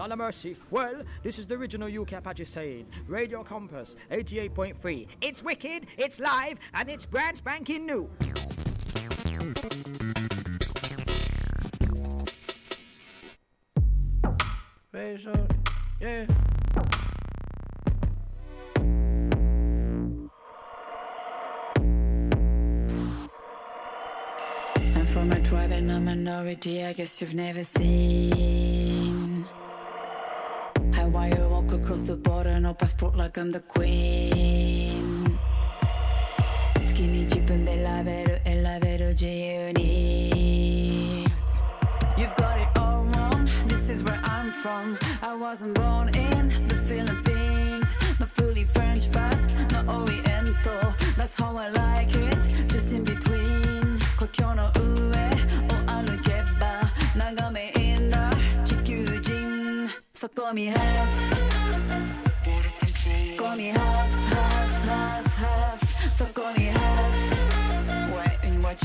Lord of mercy. Well, this is the original UK Apache saying. Radio Compass 88.3. It's wicked, it's live, and it's brand spanking new. Yeah. I'm from a tribe and a minority, I guess you've never seen. Cross the border, no passport like I'm the queen. Skinny jeep and they love it, and You've got it all wrong, this is where I'm from. I wasn't born in the Philippines, not fully French, but not oriental. That's how I like it, just in between. 故郷の上を歩けば、眺めいいんだ、地球人。そこ見晴らす。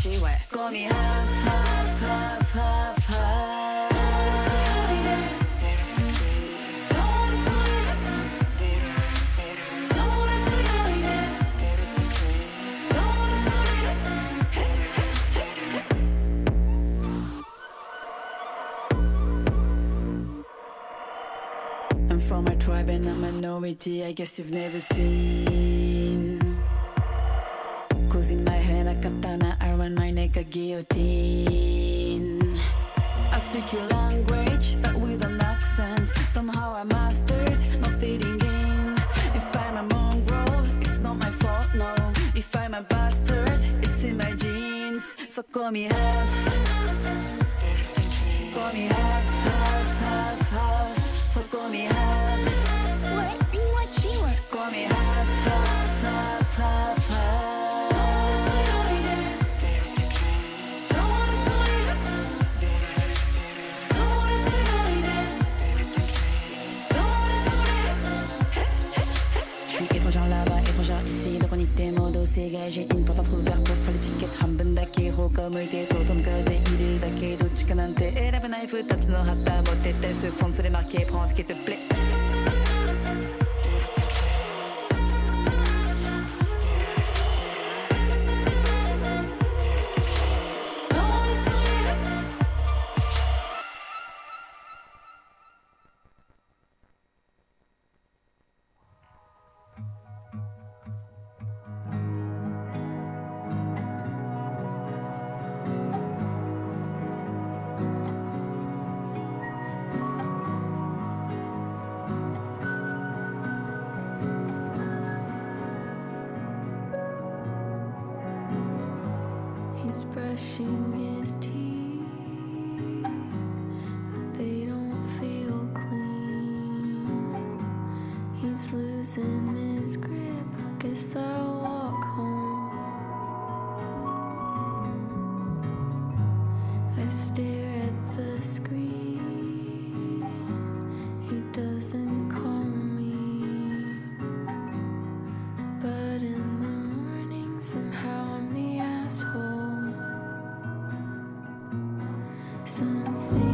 こみ half half half half half I'm from a tribe and a minority, I guess you've never seen. Neck a guillotine. I speak your language, but with an accent. Somehow I mastered, not fitting in. If I'm a mongrel, it's not my fault, no. If I'm a bastard, it's in my genes. So call me half. Call me half, dégagé une porte entre ouvert pour faire l'étiquette Ramben d'Akiro comme il est sautant de gazé Il est d'Akedo Et la benaïf ou t'as t'en aura pas T'es ce fond de se démarquer, prends ce qui te plaît. Some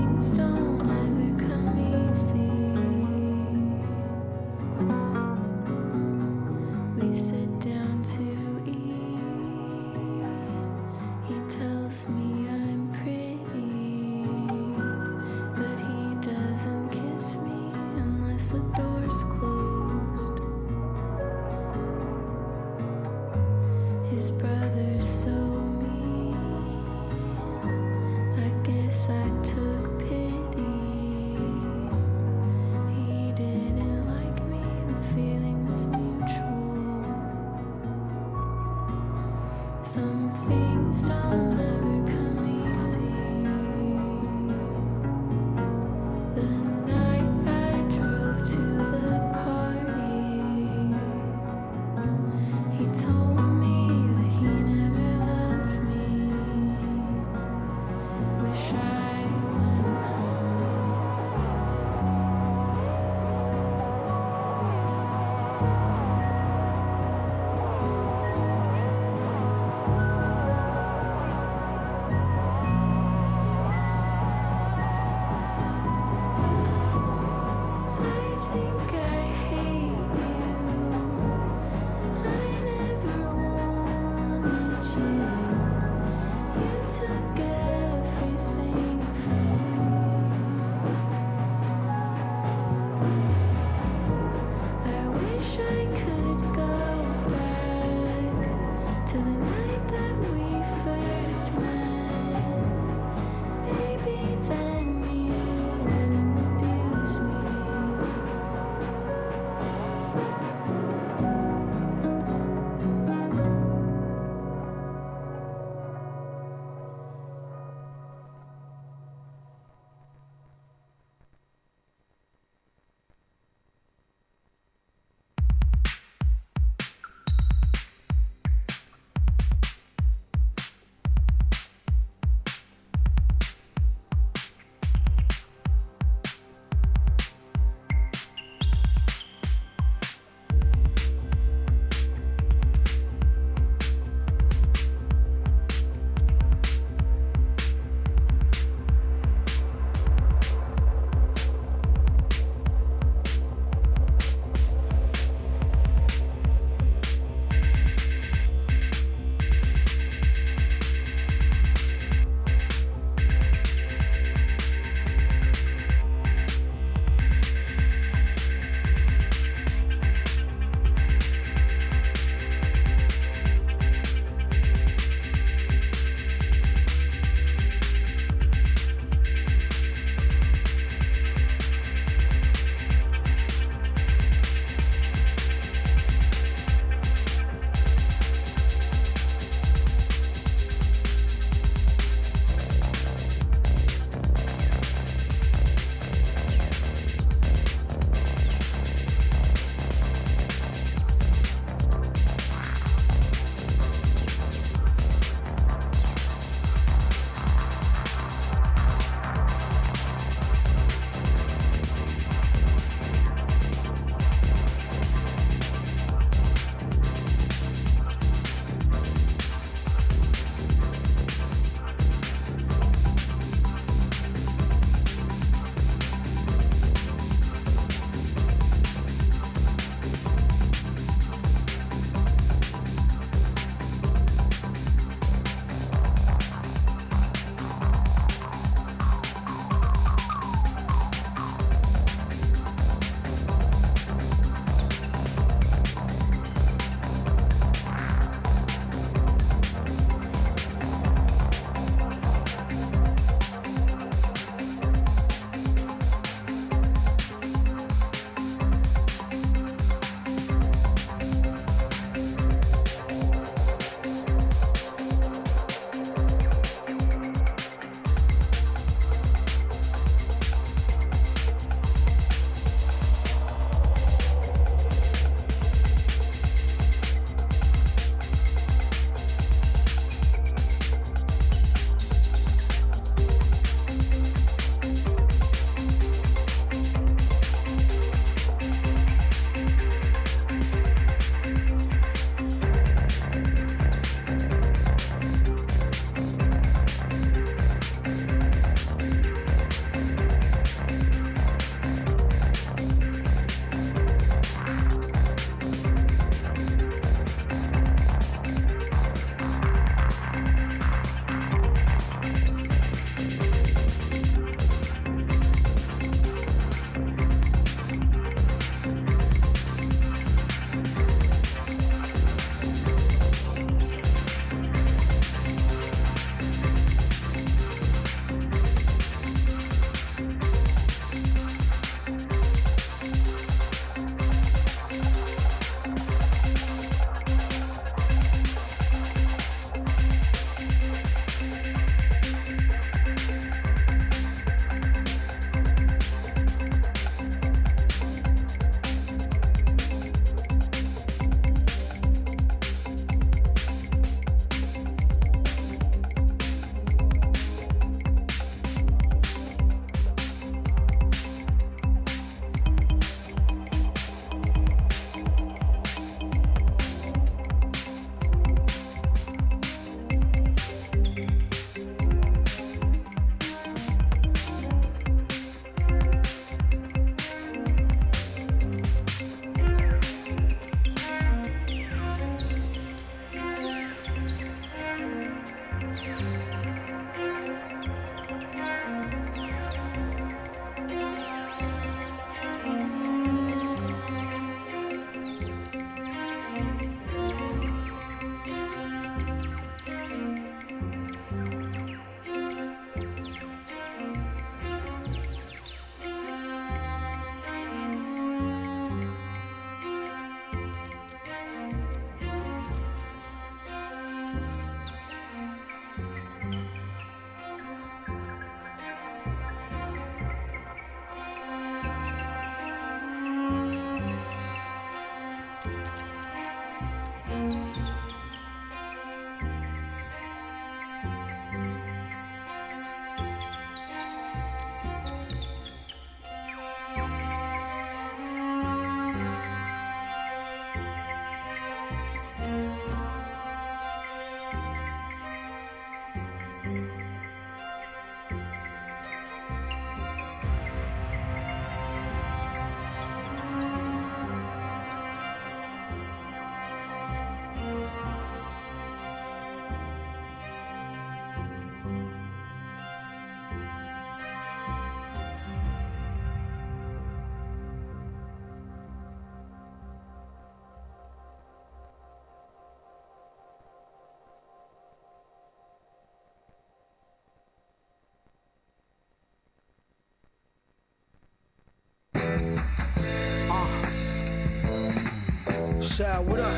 What up?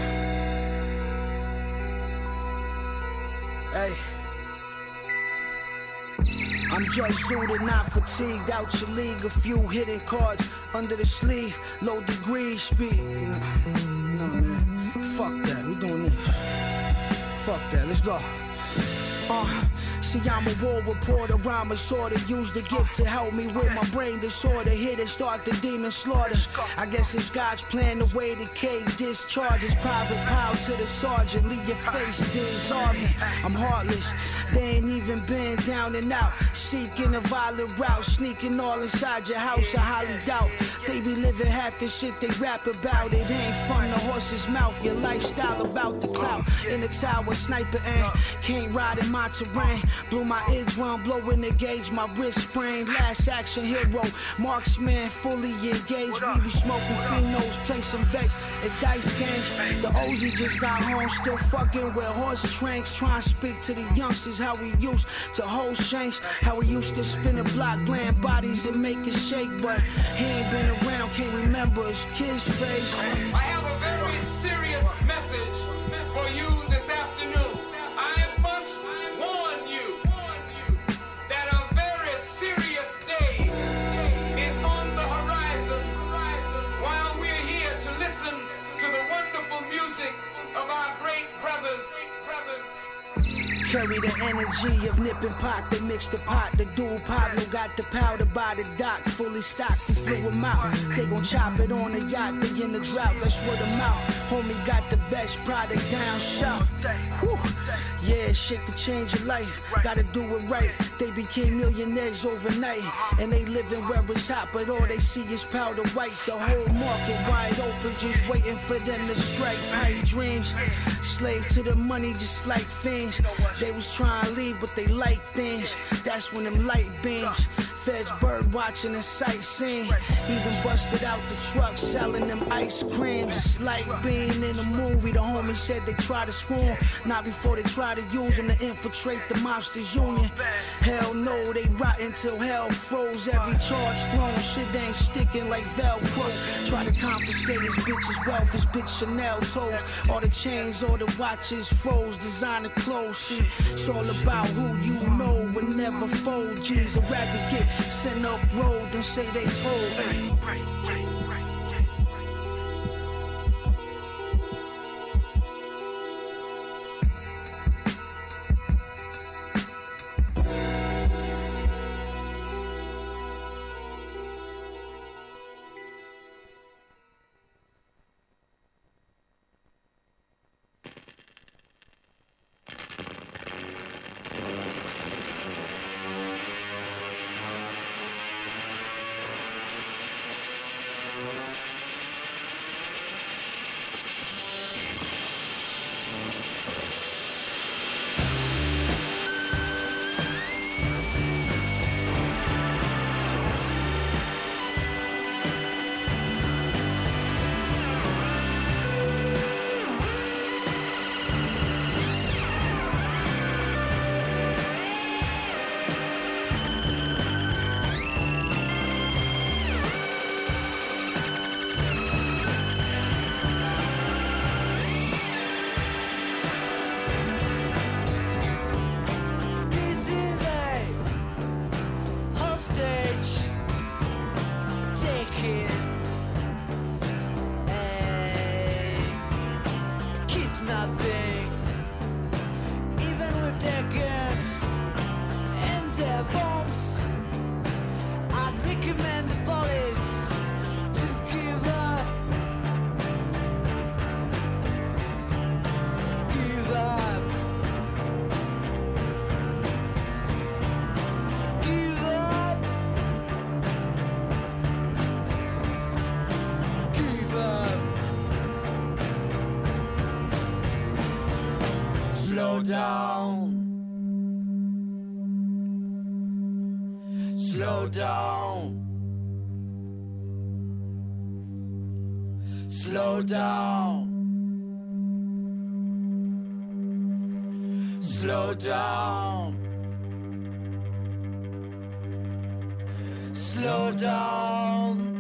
Hey. I'm just zooted, not fatigued. Out your league, a few hidden cards under the sleeve. Low degree speed. Man. Fuck that. We doing this. Fuck that. Let's go. Uh. See, I'm a war reporter, rhymer sorta. Use the gift to help me with my brain disorder. Hit and start the demon slaughter. I guess it's God's plan the way the cave discharges. Private power to the sergeant, leave your face dissolving. I'm heartless, they ain't even been down and out. Seeking a violent route, sneaking all inside your house. I highly doubt they be living half the shit they rap about. It ain't from the horse's mouth. Your lifestyle about the clout. In the tower, sniper and can't ride in my terrain. Blew my eardrum, blowing the gauge, my wrist sprained. Last action hero, marksman fully engaged. We be smoking phenos, play some bets at dice games. The OG just got home, still fucking with horse tranks. Trying to speak to the youngsters how we used to hold shanks. How we used to spin a block, bland bodies and make it shake. But he ain't been around, can't remember his kid's face. I have a very serious message Carry the energy of nip and pot, they mix the pot. The dual Pablo got the powder by the dock, fully stocked, we fill them out. They gon' chop it on the yacht, they in the drought, that's word of mouth. Homie got the best product down south. Whew. Yeah, shit could change your life, gotta do it right. They became millionaires overnight, and they living where it's hot, but all they see is powder white. The whole market wide open, just waiting for them to strike. Pipe dreams, slave to the money, just like fiends. They was trying to leave, but they like things. That's when them light beams. Feds bird watching and sightseeing. Even busted out the truck selling them ice creams. It's like being in a movie. The homie said they try to screw 'em, Not before they try to use them to infiltrate the mobsters union. Hell no, they rotten till hell froze. Every charge thrown. Shit ain't sticking like Velcro. Try to confiscate his bitch's wealth. His bitch Chanel toes. All the chains, all the watches froze. Designer clothes. Shit. It's all about who you know and never fold. G's. I'd rather get sent up road than say they told. Slow down. Slow down.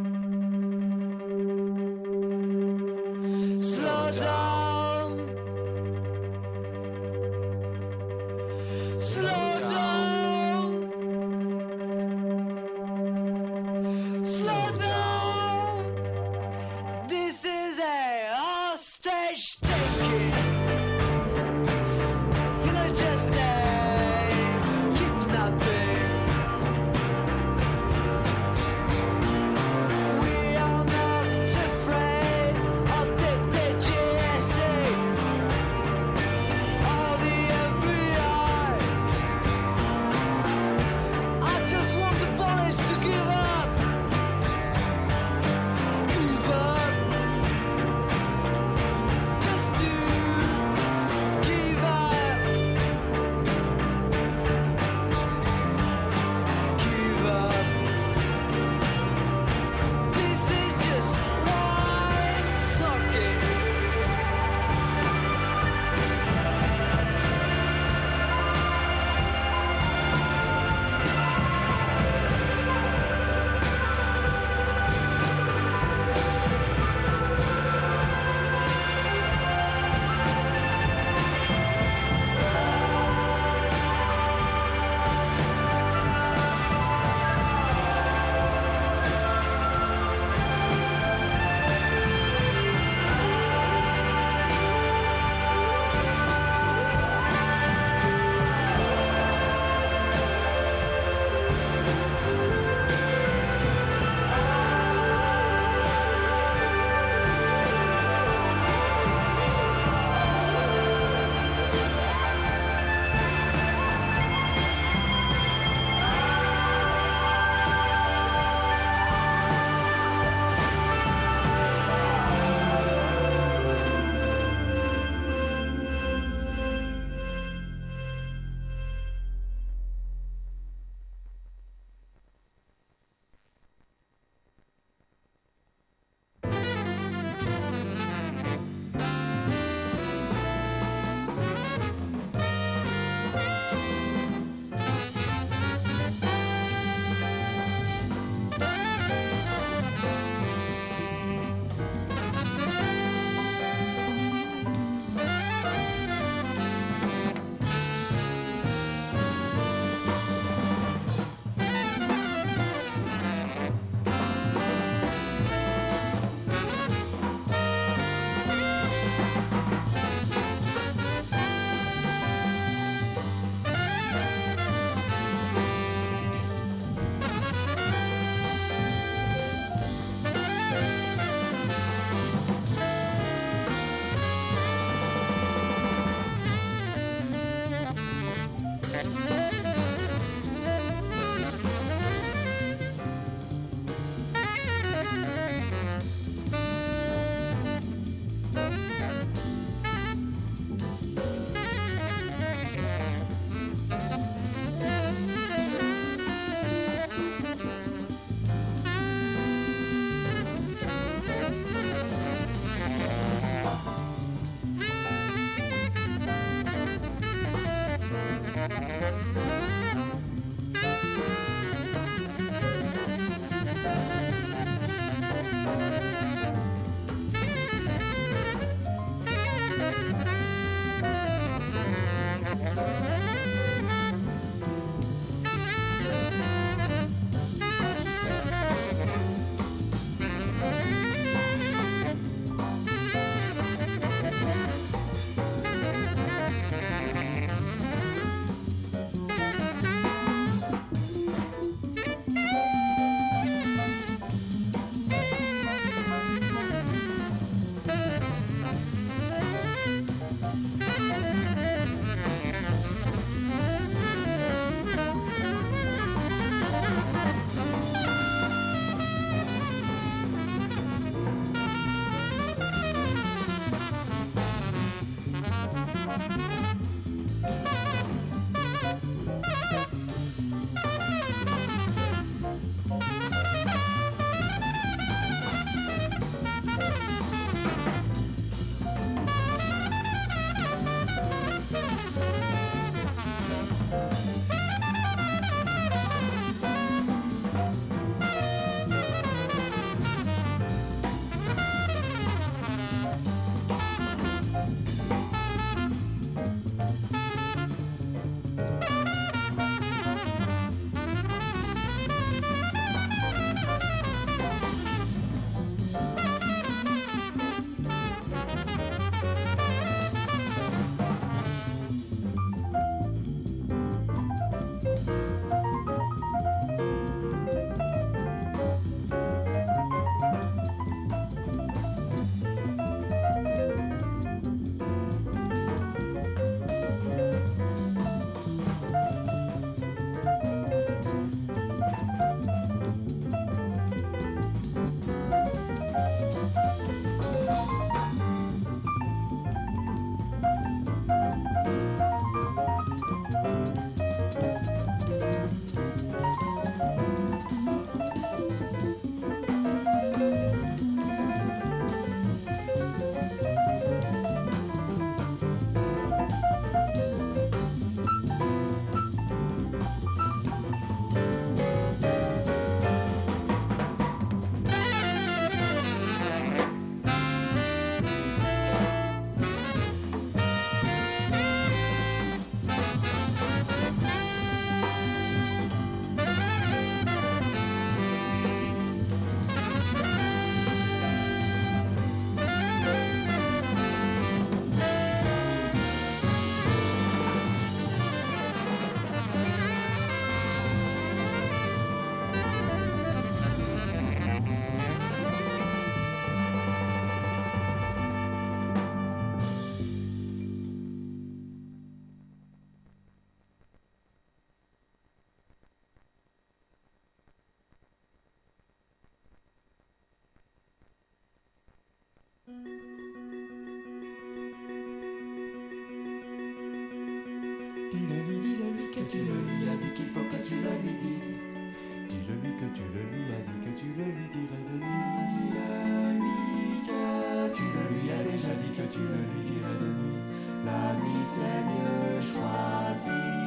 que tu le lui as dit, que tu le lui dirais de nuit. La nuit que tu le lui as déjà dit, que tu le lui dirais de nuit. La nuit c'est mieux choisi.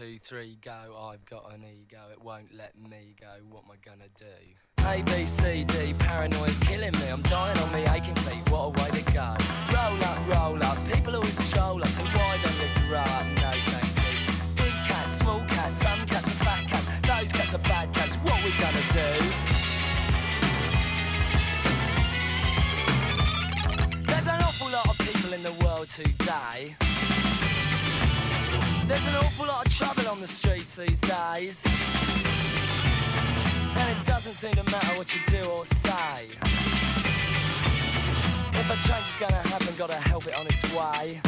Two, three, go. I've got an ego, it won't let me go. What am I gonna do? A, B, C, D, paranoia's killing me. I'm dying on me aching feet, what a way to go. Roll up, roll up, people always stroll up. So why don't you grow up? No, thank you. Big cats, small cats, some cats are fat cats. Those cats are bad cats, what we gonna do? There's an awful lot of people in the world today. There's an awful lot of the streets these days. And it doesn't seem to matter what you do or say. If a change is gonna happen, gotta help it on its way.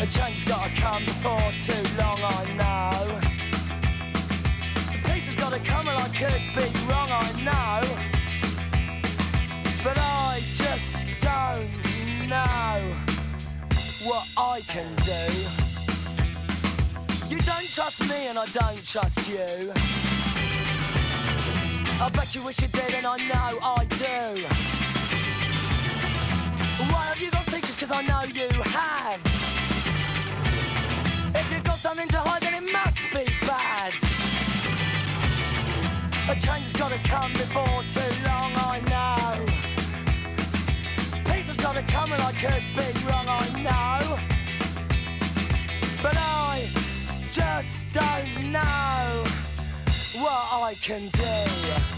A change has gotta come before too long, I know. The peace has gotta come and I could be wrong, I know. But I just don't know what I can do. Trust me and I don't trust you. I bet you wish you did and I know I do. Why have you got secrets? Cause I know you have. If you've got something to hide then it must be bad. A change has gotta come before too long, I know. Peace has gotta come and I could be wrong, I know. But I just don't know what I can do.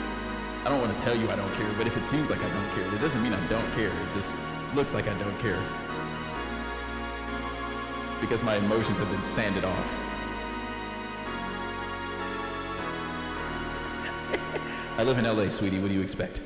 I don't want to tell you I don't care, but if it seems like I don't care, it doesn't mean I don't care. It just looks like I don't care. Because my emotions have been sanded off. I live in LA, sweetie. What do you expect?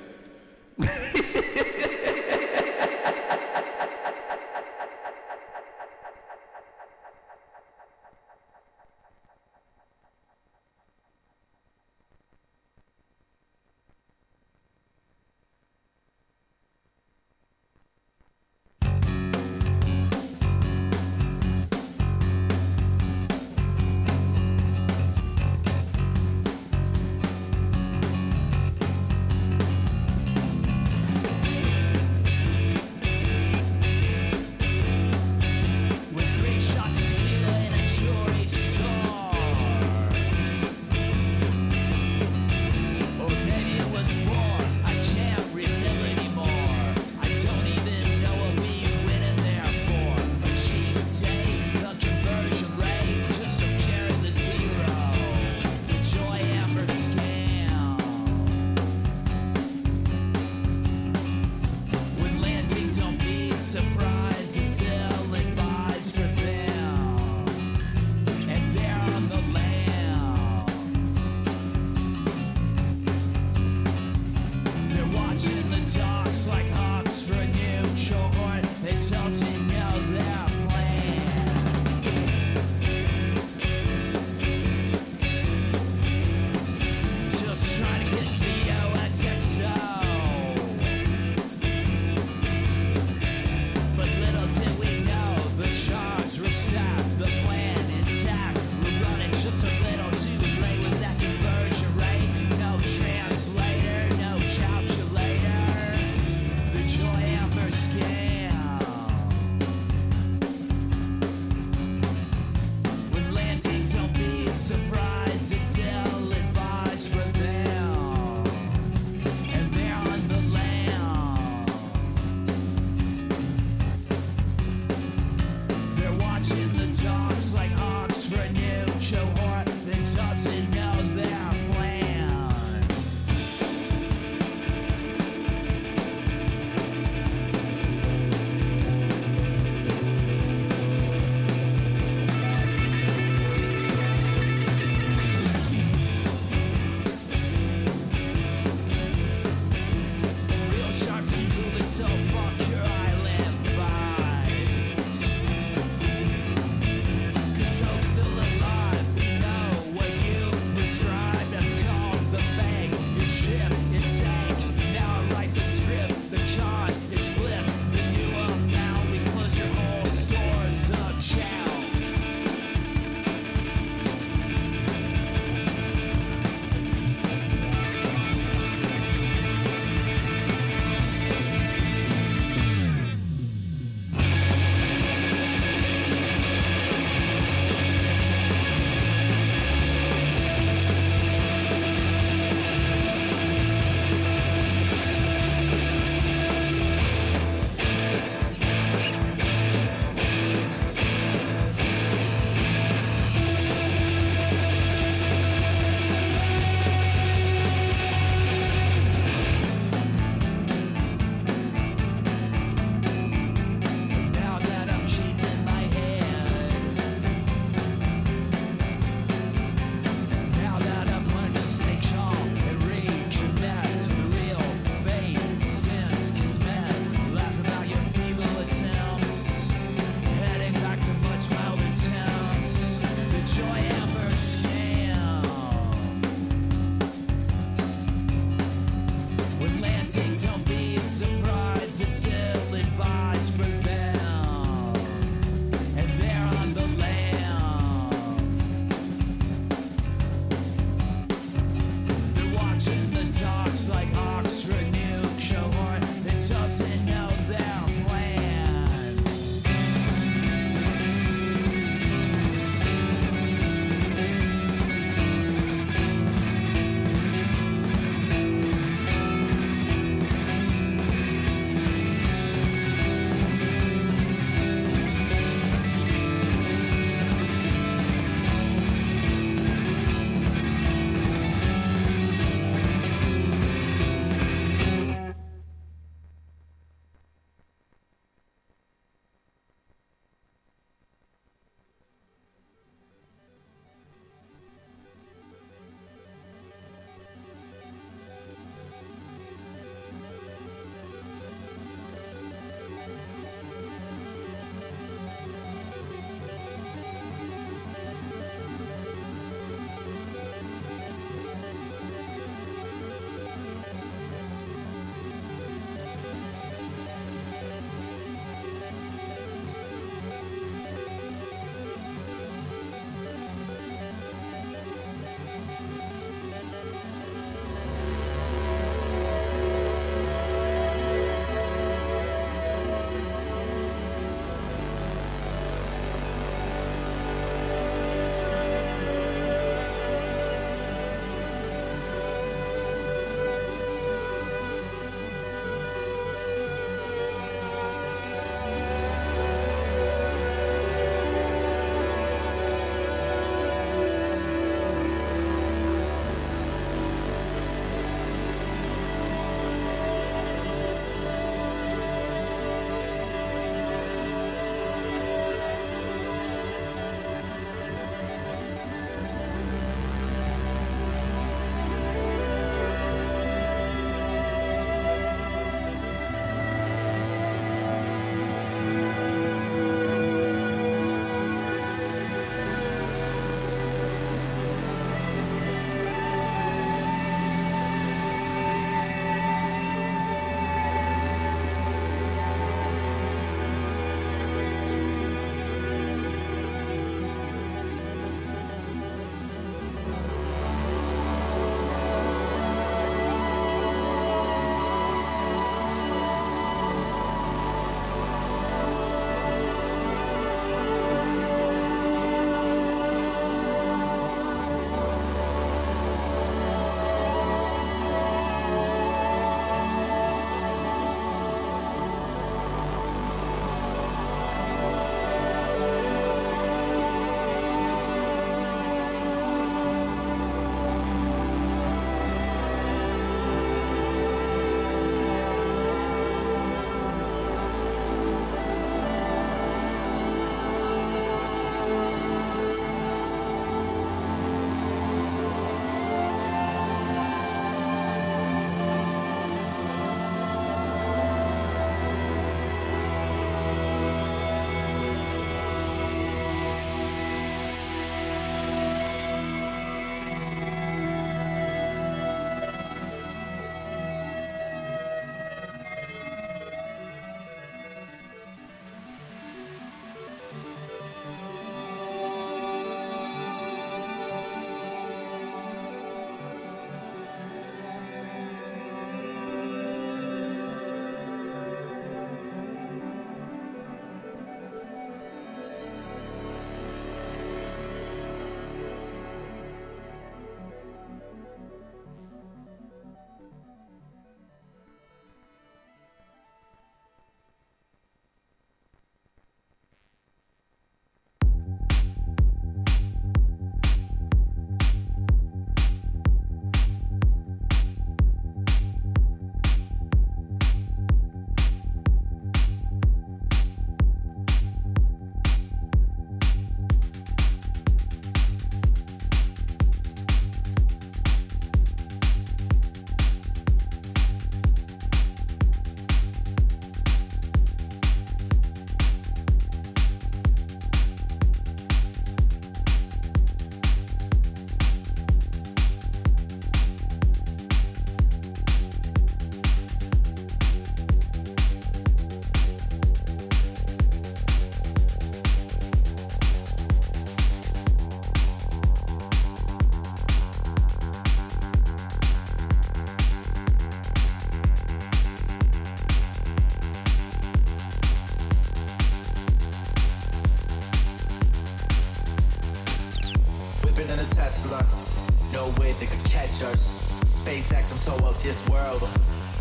This world.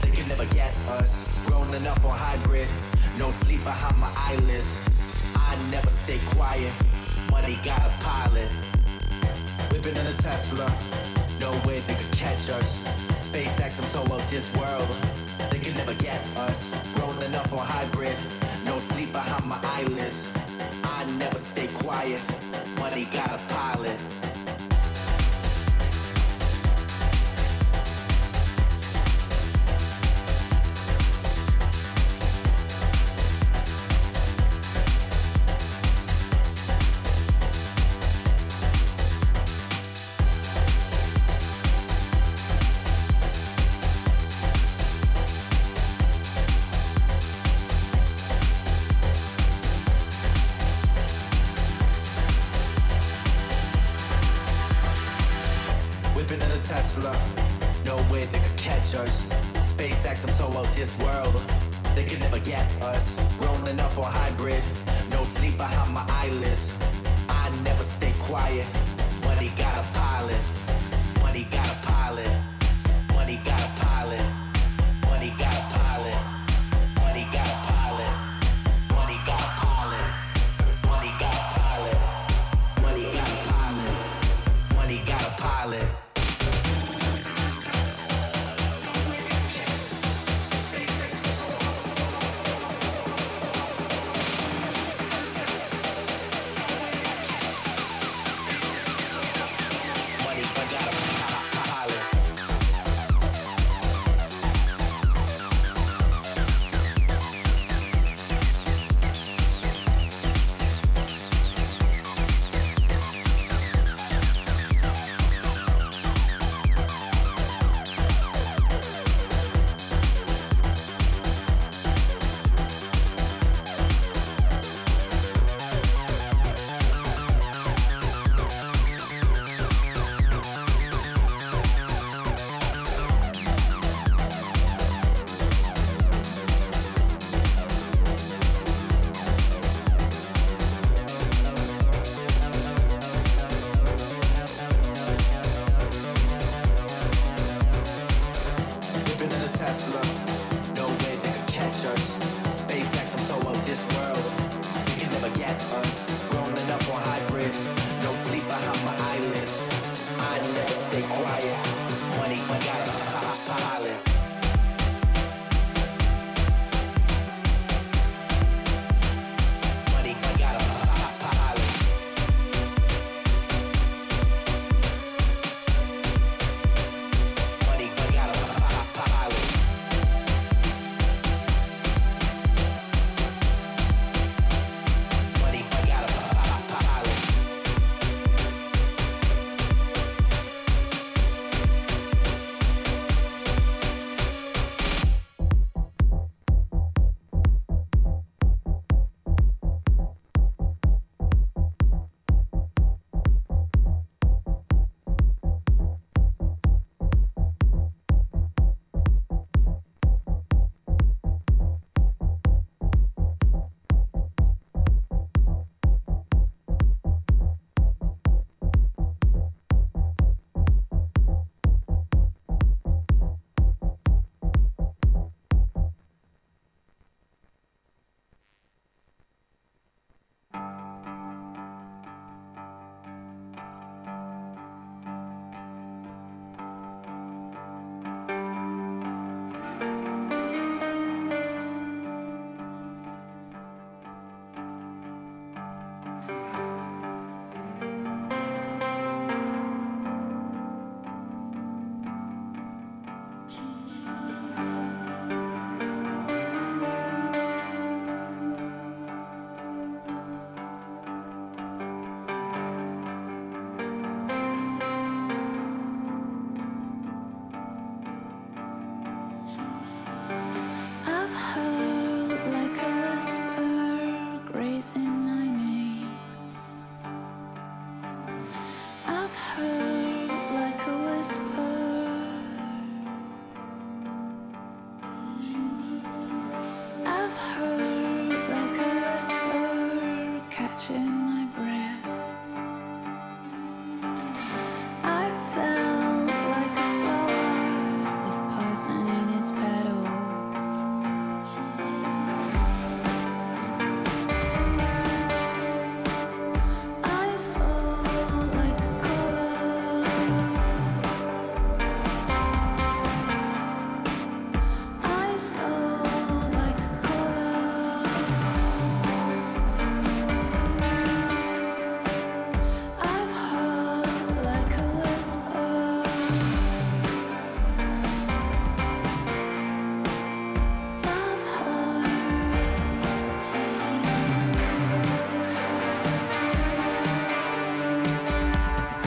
They can never get us. Growing up on hybrid. No sleep behind my eyelids. I never stay quiet. Money got a pilot. Whipping in a Tesla. No way they could catch us. SpaceX, I'm so out this world. They can never get us. Rolling up on hybrid. No sleep behind my eyelids. I never stay quiet. Money got a pilot.